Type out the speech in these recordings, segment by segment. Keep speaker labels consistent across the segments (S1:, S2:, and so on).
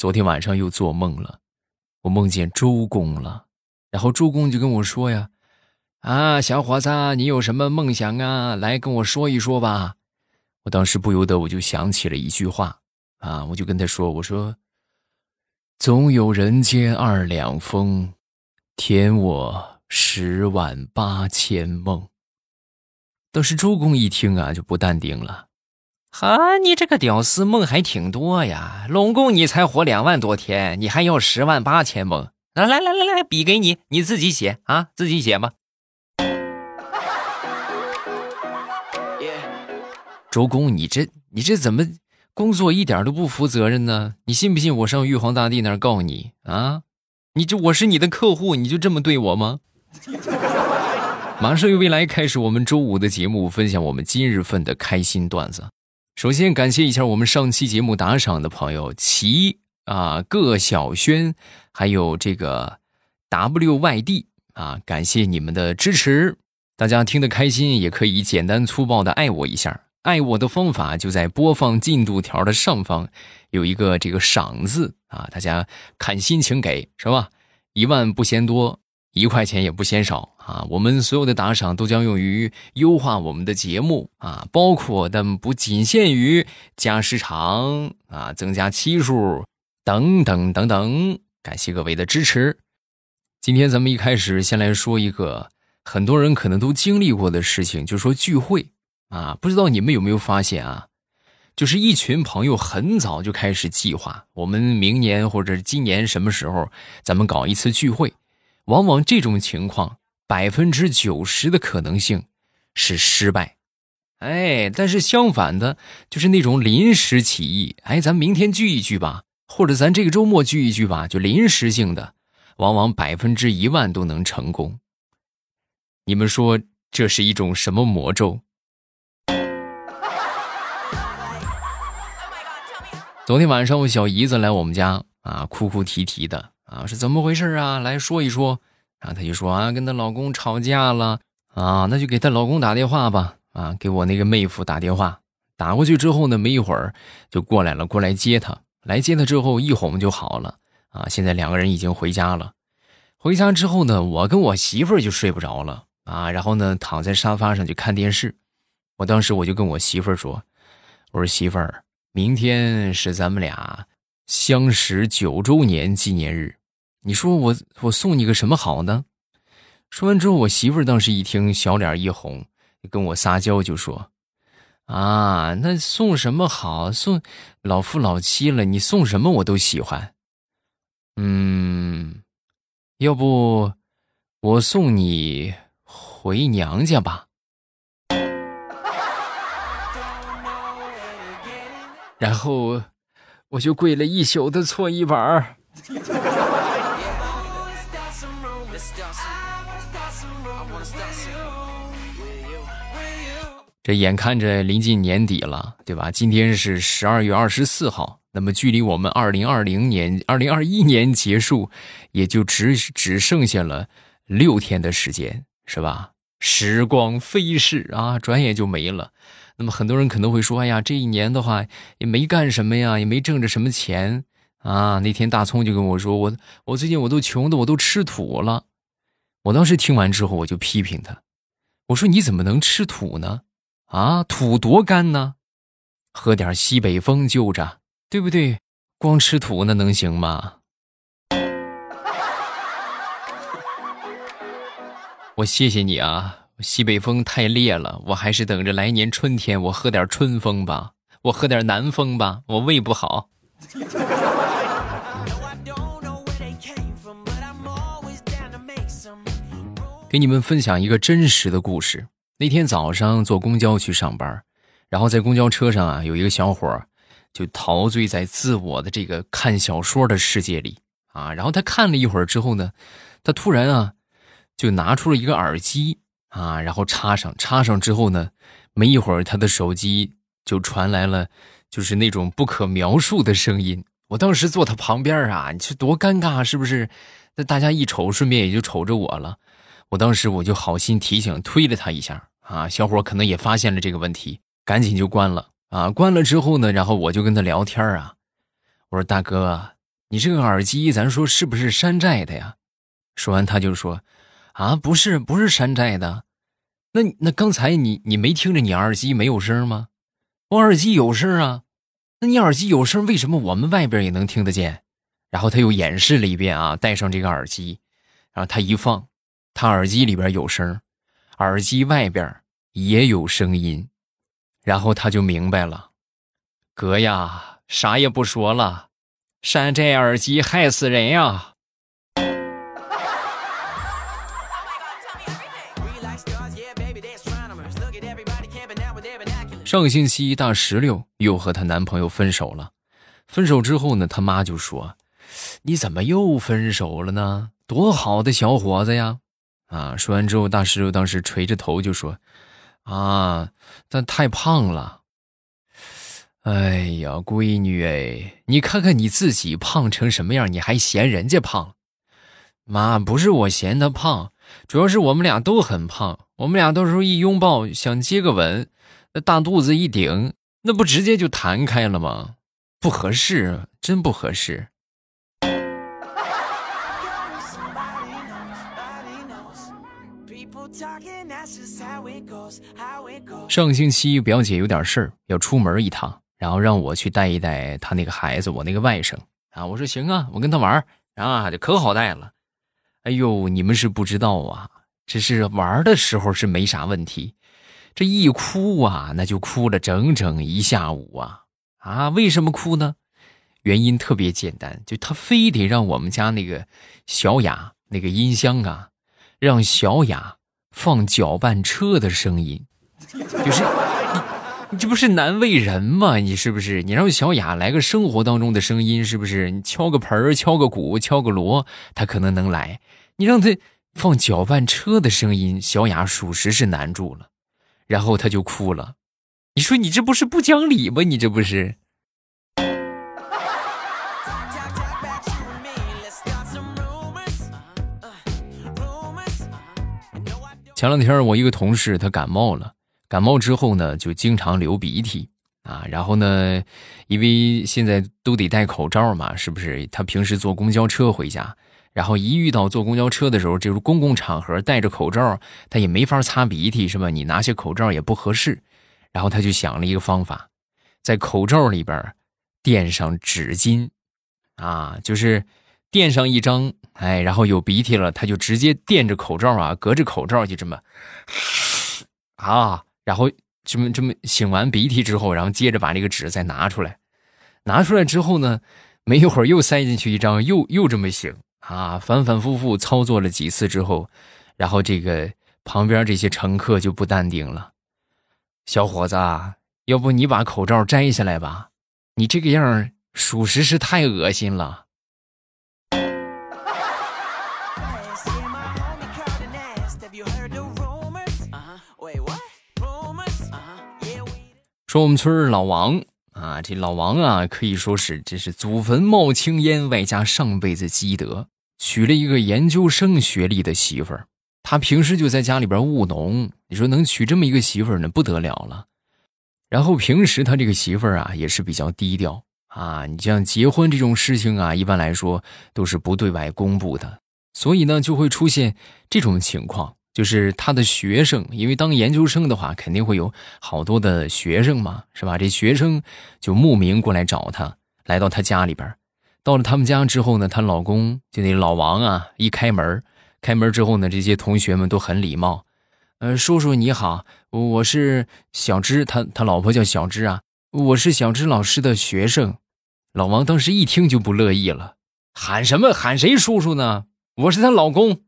S1: 昨天晚上又做梦了，我梦见周公了，然后周公就跟我说呀：“啊，小伙子，你有什么梦想啊？来跟我说一说吧。”我当时不由得我就想起了一句话啊，我就跟他说：“我说，总有人间二两风，填我十万八千梦。”当时周公一听啊，就不淡定了。哈，你这个屌丝梦还挺多呀！拢共你才活两万多天，你还要十万八千梦？来来来来来，笔给你，你自己写啊，自己写吧。周公，你这你这怎么工作一点都不负责任呢？你信不信我上玉皇大帝那儿告你啊？你这我是你的客户，你就这么对我吗？马上由未来开始我们周五的节目，分享我们今日份的开心段子。首先感谢一下我们上期节目打赏的朋友齐啊、各小轩，还有这个 WYD 啊，感谢你们的支持。大家听得开心，也可以简单粗暴的爱我一下。爱我的方法就在播放进度条的上方有一个这个赏字啊，大家看心情给是吧？一万不嫌多，一块钱也不嫌少。啊，我们所有的打赏都将用于优化我们的节目啊，包括但不仅限于加时长啊、增加期数等等等等。感谢各位的支持。今天咱们一开始先来说一个很多人可能都经历过的事情，就是说聚会啊。不知道你们有没有发现啊？就是一群朋友很早就开始计划，我们明年或者今年什么时候咱们搞一次聚会，往往这种情况。百分之九十的可能性是失败，哎，但是相反的，就是那种临时起意，哎，咱明天聚一聚吧，或者咱这个周末聚一聚吧，就临时性的，往往百分之一万都能成功。你们说这是一种什么魔咒？昨天晚上我小姨子来我们家啊，哭哭啼啼的啊，是怎么回事啊？来说一说。然后她就说啊，跟她老公吵架了啊，那就给她老公打电话吧啊，给我那个妹夫打电话，打过去之后呢，没一会儿就过来了，过来接她，来接她之后一哄就好了啊。现在两个人已经回家了，回家之后呢，我跟我媳妇儿就睡不着了啊，然后呢躺在沙发上就看电视。我当时我就跟我媳妇儿说，我说媳妇儿，明天是咱们俩相识九周年纪念日。你说我我送你个什么好呢？说完之后，我媳妇儿当时一听，小脸一红，跟我撒娇就说：“啊，那送什么好？送老夫老妻了，你送什么我都喜欢。嗯，要不我送你回娘家吧。”然后我就跪了一宿的搓衣板儿。这眼看着临近年底了，对吧？今天是十二月二十四号，那么距离我们二零二零年、二零二一年结束，也就只只剩下了六天的时间，是吧？时光飞逝啊，转眼就没了。那么很多人可能会说：“哎呀，这一年的话也没干什么呀，也没挣着什么钱啊。”那天大葱就跟我说：“我我最近我都穷的我都吃土了。”我当时听完之后，我就批评他，我说：“你怎么能吃土呢？”啊，土多干呢，喝点西北风就着，对不对？光吃土那能行吗？我谢谢你啊，西北风太烈了，我还是等着来年春天我喝点春风吧，我喝点南风吧，我胃不好。给你们分享一个真实的故事。那天早上坐公交去上班，然后在公交车上啊，有一个小伙就陶醉在自我的这个看小说的世界里啊。然后他看了一会儿之后呢，他突然啊，就拿出了一个耳机啊，然后插上，插上之后呢，没一会儿他的手机就传来了，就是那种不可描述的声音。我当时坐他旁边啊，你这多尴尬，是不是？那大家一瞅，顺便也就瞅着我了。我当时我就好心提醒，推了他一下。啊，小伙可能也发现了这个问题，赶紧就关了啊。关了之后呢，然后我就跟他聊天啊。我说：“大哥，你这个耳机，咱说是不是山寨的呀？”说完，他就说：“啊，不是，不是山寨的。那那刚才你你没听着你耳机没有声吗？我耳机有声啊。那你耳机有声，为什么我们外边也能听得见？”然后他又演示了一遍啊，戴上这个耳机，然后他一放，他耳机里边有声，耳机外边也有声音，然后他就明白了，哥呀，啥也不说了，山寨耳机害死人呀！上个星期大石榴又和她男朋友分手了，分手之后呢，他妈就说：“你怎么又分手了呢？多好的小伙子呀！”啊，说完之后，大师傅当时垂着头就说：“啊，但太胖了。哎呀，闺女哎，你看看你自己胖成什么样，你还嫌人家胖？妈，不是我嫌他胖，主要是我们俩都很胖，我们俩到时候一拥抱，想接个吻。”那大肚子一顶，那不直接就弹开了吗？不合适，真不合适。上星期表姐有点事儿要出门一趟，然后让我去带一带她那个孩子，我那个外甥啊。我说行啊，我跟他玩啊，就可好带了。哎呦，你们是不知道啊，只是玩的时候是没啥问题。这一哭啊，那就哭了整整一下午啊！啊，为什么哭呢？原因特别简单，就他非得让我们家那个小雅那个音箱啊，让小雅放搅拌车的声音，就是你，你这不是难为人吗？你是不是？你让小雅来个生活当中的声音，是不是？你敲个盆儿，敲个鼓，敲个锣，他可能能来。你让他放搅拌车的声音，小雅属实是难住了。然后他就哭了，你说你这不是不讲理吗？你这不是？前两天我一个同事他感冒了，感冒之后呢就经常流鼻涕啊，然后呢，因为现在都得戴口罩嘛，是不是？他平时坐公交车回家。然后一遇到坐公交车的时候，就是公共场合戴着口罩，他也没法擦鼻涕，是吧？你拿下口罩也不合适。然后他就想了一个方法，在口罩里边垫上纸巾，啊，就是垫上一张，哎，然后有鼻涕了，他就直接垫着口罩啊，隔着口罩就这么，啊，然后这么这么擤完鼻涕之后，然后接着把这个纸再拿出来，拿出来之后呢，没一会儿又塞进去一张，又又这么擤。啊，反反复复操作了几次之后，然后这个旁边这些乘客就不淡定了。小伙子，要不你把口罩摘下来吧？你这个样属实是太恶心了。说我们村老王。啊，这老王啊，可以说是这是祖坟冒青烟，外加上辈子积德，娶了一个研究生学历的媳妇儿。他平时就在家里边务农，你说能娶这么一个媳妇儿呢，不得了了。然后平时他这个媳妇儿啊，也是比较低调啊。你像结婚这种事情啊，一般来说都是不对外公布的，所以呢，就会出现这种情况。就是他的学生，因为当研究生的话，肯定会有好多的学生嘛，是吧？这学生就慕名过来找他，来到他家里边。到了他们家之后呢，她老公就那老王啊，一开门，开门之后呢，这些同学们都很礼貌，呃，叔叔你好，我是小芝，他他老婆叫小芝啊，我是小芝老师的学生。老王当时一听就不乐意了，喊什么喊谁叔叔呢？我是她老公。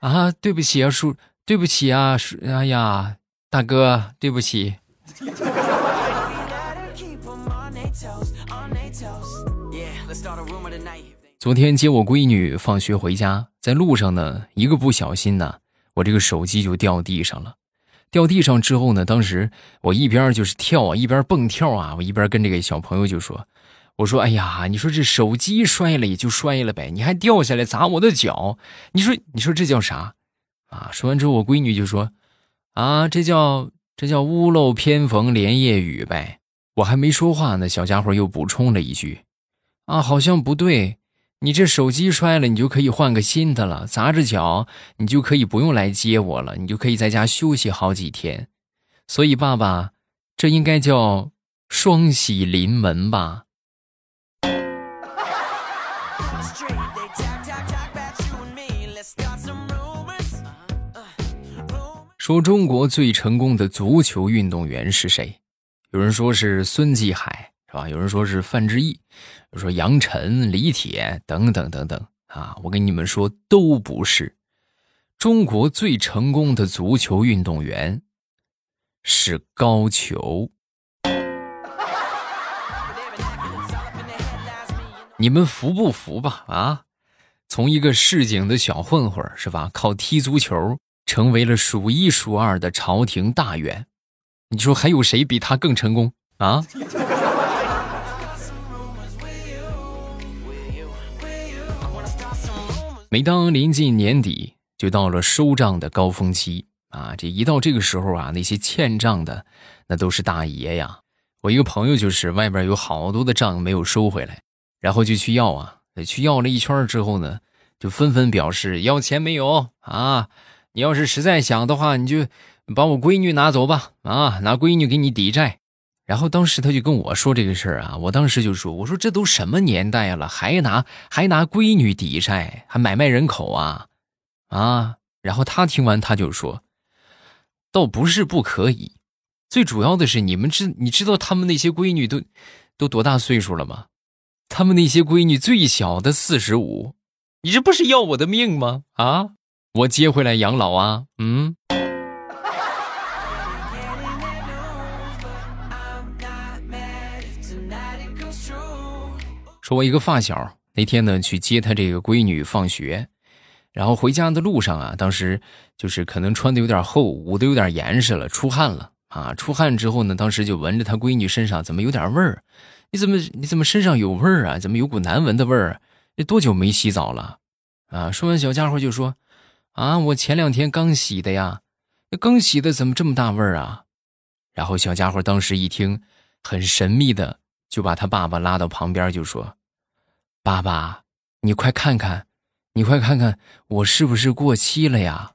S1: 啊，对不起啊，叔，对不起啊，叔，哎呀，大哥，对不起。昨天接我闺女放学回家，在路上呢，一个不小心呢，我这个手机就掉地上了。掉地上之后呢，当时我一边就是跳啊，一边蹦跳啊，我一边跟这个小朋友就说。我说：“哎呀，你说这手机摔了也就摔了呗，你还掉下来砸我的脚，你说你说这叫啥？啊？”说完之后，我闺女就说：“啊，这叫这叫屋漏偏逢连夜雨呗。”我还没说话呢，小家伙又补充了一句：“啊，好像不对，你这手机摔了，你就可以换个新的了。砸着脚，你就可以不用来接我了，你就可以在家休息好几天。所以，爸爸，这应该叫双喜临门吧？”说中国最成功的足球运动员是谁？有人说是孙继海，是吧？有人说是范志毅，说杨晨、李铁等等等等啊！我跟你们说，都不是。中国最成功的足球运动员是高俅。你们服不服吧？啊，从一个市井的小混混是吧？靠踢足球。成为了数一数二的朝廷大员，你说还有谁比他更成功啊？每当临近年底，就到了收账的高峰期啊！这一到这个时候啊，那些欠账的那都是大爷呀。我一个朋友就是外边有好多的账没有收回来，然后就去要啊，去要了一圈之后呢，就纷纷表示要钱没有啊。你要是实在想的话，你就把我闺女拿走吧，啊，拿闺女给你抵债。然后当时他就跟我说这个事儿啊，我当时就说，我说这都什么年代了，还拿还拿闺女抵债，还买卖人口啊，啊。然后他听完他就说，倒不是不可以，最主要的是你们知你知道他们那些闺女都都多大岁数了吗？他们那些闺女最小的四十五，你这不是要我的命吗？啊？我接回来养老啊，嗯。说，我一个发小那天呢去接他这个闺女放学，然后回家的路上啊，当时就是可能穿的有点厚，捂的有点严实了，出汗了啊。出汗之后呢，当时就闻着他闺女身上怎么有点味儿？你怎么你怎么身上有味儿啊？怎么有股难闻的味儿？你多久没洗澡了？啊！说完，小家伙就说。啊，我前两天刚洗的呀，刚洗的怎么这么大味儿啊？然后小家伙当时一听，很神秘的就把他爸爸拉到旁边，就说：“爸爸，你快看看，你快看看我是不是过期了呀？”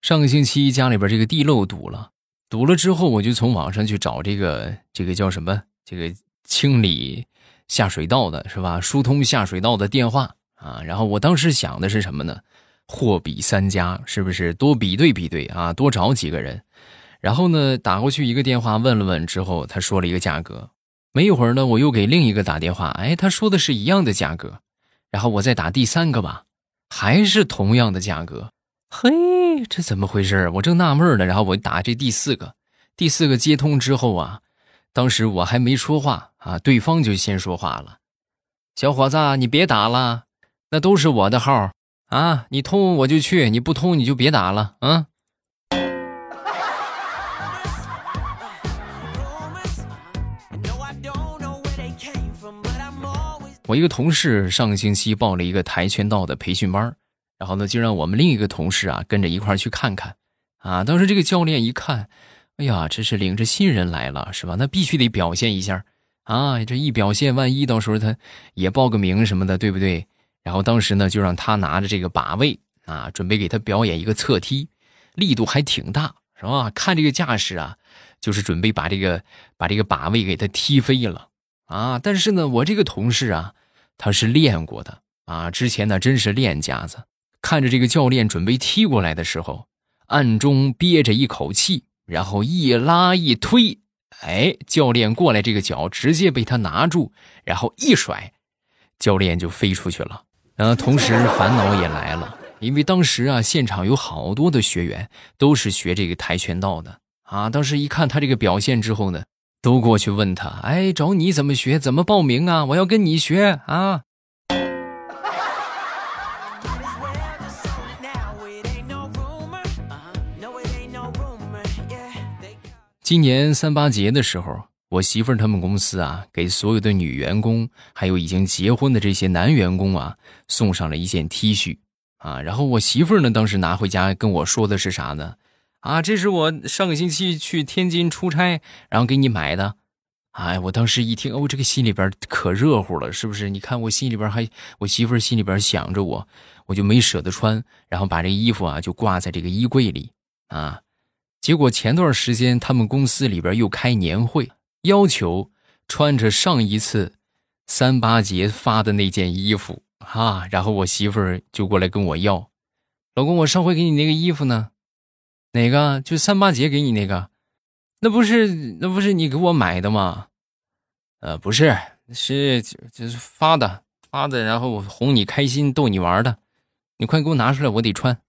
S1: 上个星期家里边这个地漏堵了。堵了之后，我就从网上去找这个这个叫什么这个清理下水道的是吧？疏通下水道的电话啊。然后我当时想的是什么呢？货比三家，是不是多比对比对啊？多找几个人，然后呢打过去一个电话问了问之后，他说了一个价格。没一会儿呢，我又给另一个打电话，哎，他说的是一样的价格。然后我再打第三个吧，还是同样的价格。嘿，这怎么回事我正纳闷呢，然后我打这第四个，第四个接通之后啊，当时我还没说话啊，对方就先说话了：“小伙子，你别打了，那都是我的号啊，你通我就去，你不通你就别打了啊。”我一个同事上个星期报了一个跆拳道的培训班。然后呢，就让我们另一个同事啊跟着一块去看看，啊，当时这个教练一看，哎呀，这是领着新人来了，是吧？那必须得表现一下，啊，这一表现，万一到时候他也报个名什么的，对不对？然后当时呢，就让他拿着这个把位啊，准备给他表演一个侧踢，力度还挺大，是吧？看这个架势啊，就是准备把这个把这个把位给他踢飞了，啊！但是呢，我这个同事啊，他是练过的啊，之前呢真是练家子。看着这个教练准备踢过来的时候，暗中憋着一口气，然后一拉一推，哎，教练过来这个脚直接被他拿住，然后一甩，教练就飞出去了。然后，同时烦恼也来了，因为当时啊，现场有好多的学员都是学这个跆拳道的啊。当时一看他这个表现之后呢，都过去问他，哎，找你怎么学？怎么报名啊？我要跟你学啊。今年三八节的时候，我媳妇儿他们公司啊，给所有的女员工，还有已经结婚的这些男员工啊，送上了一件 T 恤啊。然后我媳妇儿呢，当时拿回家跟我说的是啥呢？啊，这是我上个星期去天津出差，然后给你买的。哎，我当时一听，哦，这个心里边可热乎了，是不是？你看我心里边还，我媳妇儿心里边想着我，我就没舍得穿，然后把这衣服啊就挂在这个衣柜里啊。结果前段时间他们公司里边又开年会，要求穿着上一次三八节发的那件衣服啊，然后我媳妇儿就过来跟我要，老公，我上回给你那个衣服呢？哪个？就三八节给你那个？那不是那不是你给我买的吗？呃，不是，是就是发的发的，然后哄你开心逗你玩的。你快给我拿出来，我得穿。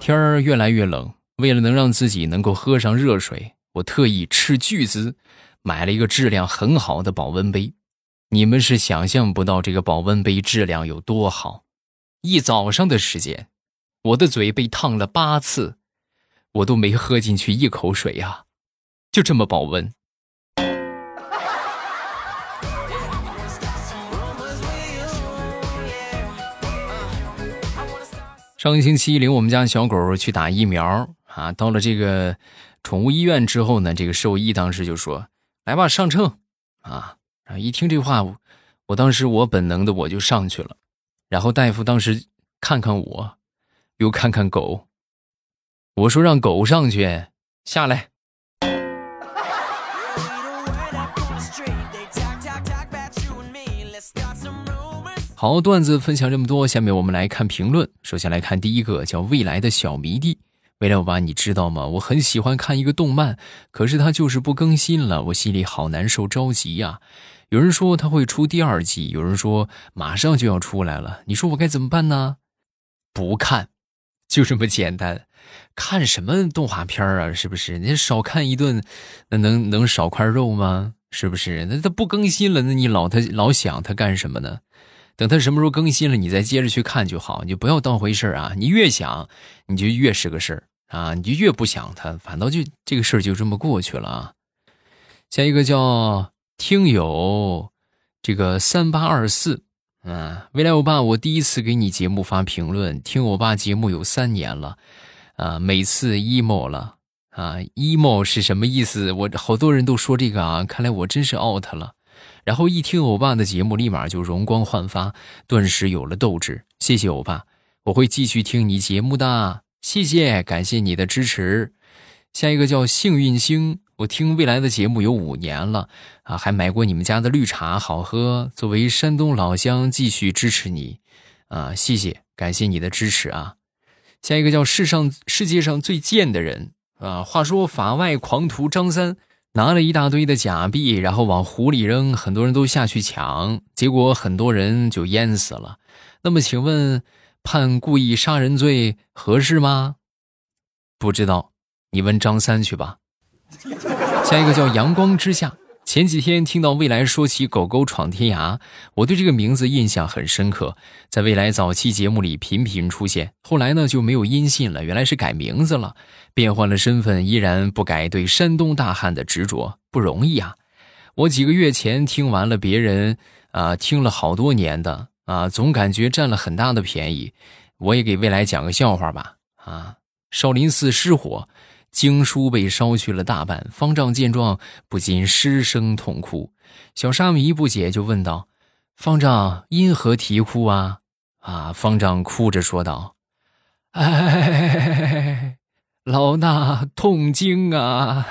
S1: 天儿越来越冷，为了能让自己能够喝上热水，我特意斥巨资买了一个质量很好的保温杯。你们是想象不到这个保温杯质量有多好。一早上的时间，我的嘴被烫了八次，我都没喝进去一口水呀，就这么保温。上个星期领我们家小狗去打疫苗啊，到了这个宠物医院之后呢，这个兽医当时就说：“来吧，上秤啊！”啊，一听这话，我当时我本能的我就上去了。然后大夫当时看看我，又看看狗，我说让狗上去，下来。好，段子分享这么多，下面我们来看评论。首先来看第一个，叫未来的小迷弟。未来欧巴，你知道吗？我很喜欢看一个动漫，可是它就是不更新了，我心里好难受，着急呀。有人说他会出第二季，有人说马上就要出来了，你说我该怎么办呢？不看，就这么简单。看什么动画片啊？是不是？你少看一顿，那能能少块肉吗？是不是？那他不更新了，那你老他老想他干什么呢？等他什么时候更新了，你再接着去看就好，你就不要当回事儿啊！你越想，你就越是个事儿啊！你就越不想他，反倒就这个事儿就这么过去了啊。下一个叫。听友，这个三八二四，嗯，未来欧巴，我第一次给你节目发评论，听我爸节目有三年了，啊，每次 emo 了，啊，emo 是什么意思？我好多人都说这个啊，看来我真是 out 了。然后一听欧巴的节目，立马就容光焕发，顿时有了斗志。谢谢欧巴，我会继续听你节目的，谢谢，感谢你的支持。下一个叫幸运星。我听未来的节目有五年了啊，还买过你们家的绿茶，好喝。作为山东老乡，继续支持你，啊，谢谢，感谢你的支持啊。下一个叫世上世界上最贱的人啊。话说法外狂徒张三拿了一大堆的假币，然后往湖里扔，很多人都下去抢，结果很多人就淹死了。那么请问判故意杀人罪合适吗？不知道，你问张三去吧。下一个叫阳光之下。前几天听到未来说起狗狗闯天涯，我对这个名字印象很深刻，在未来早期节目里频频出现。后来呢就没有音信了，原来是改名字了，变换了身份，依然不改对山东大汉的执着，不容易啊！我几个月前听完了别人啊听了好多年的啊，总感觉占了很大的便宜。我也给未来讲个笑话吧啊！少林寺失火。经书被烧去了大半，方丈见状不禁失声痛哭。小沙弥不解，就问道：“方丈因何啼哭啊？”啊，方丈哭着说道：“哎，老衲痛经啊！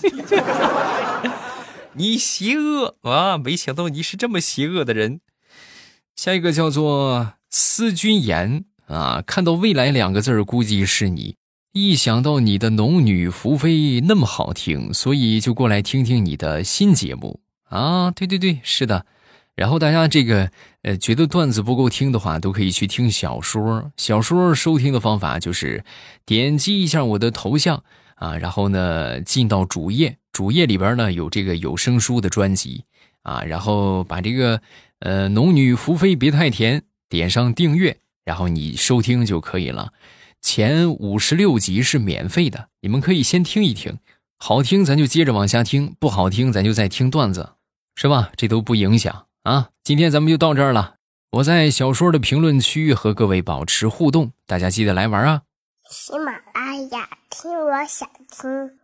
S1: 你邪恶啊！没想到你是这么邪恶的人。”下一个叫做思君言啊，看到未来两个字估计是你。一想到你的《农女福妃》那么好听，所以就过来听听你的新节目啊！对对对，是的。然后大家这个呃觉得段子不够听的话，都可以去听小说。小说收听的方法就是点击一下我的头像啊，然后呢进到主页，主页里边呢有这个有声书的专辑啊，然后把这个呃《农女福妃别太甜》点上订阅，然后你收听就可以了。前五十六集是免费的，你们可以先听一听，好听咱就接着往下听，不好听咱就再听段子，是吧？这都不影响啊。今天咱们就到这儿了。我在小说的评论区和各位保持互动，大家记得来玩啊。
S2: 喜马拉雅听，我想听。